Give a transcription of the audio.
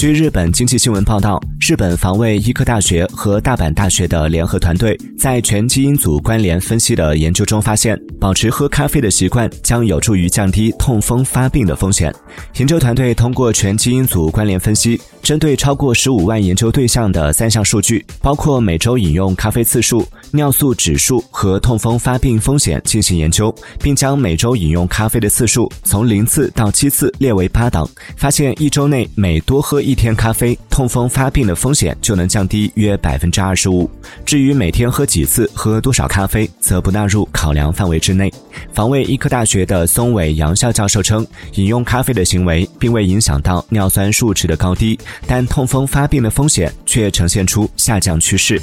据日本经济新闻报道，日本防卫医科大学和大阪大学的联合团队在全基因组关联分析的研究中发现，保持喝咖啡的习惯将有助于降低痛风发病的风险。研究团队通过全基因组关联分析。针对超过十五万研究对象的三项数据，包括每周饮用咖啡次数、尿素指数和痛风发病风险进行研究，并将每周饮用咖啡的次数从零次到七次列为八档，发现一周内每多喝一天咖啡，痛风发病的风险就能降低约百分之二十五。至于每天喝几次、喝多少咖啡，则不纳入考量范围之内。防卫医科大学的松尾洋孝教授称，饮用咖啡的行为并未影响到尿酸数值的高低。但痛风发病的风险却呈现出下降趋势。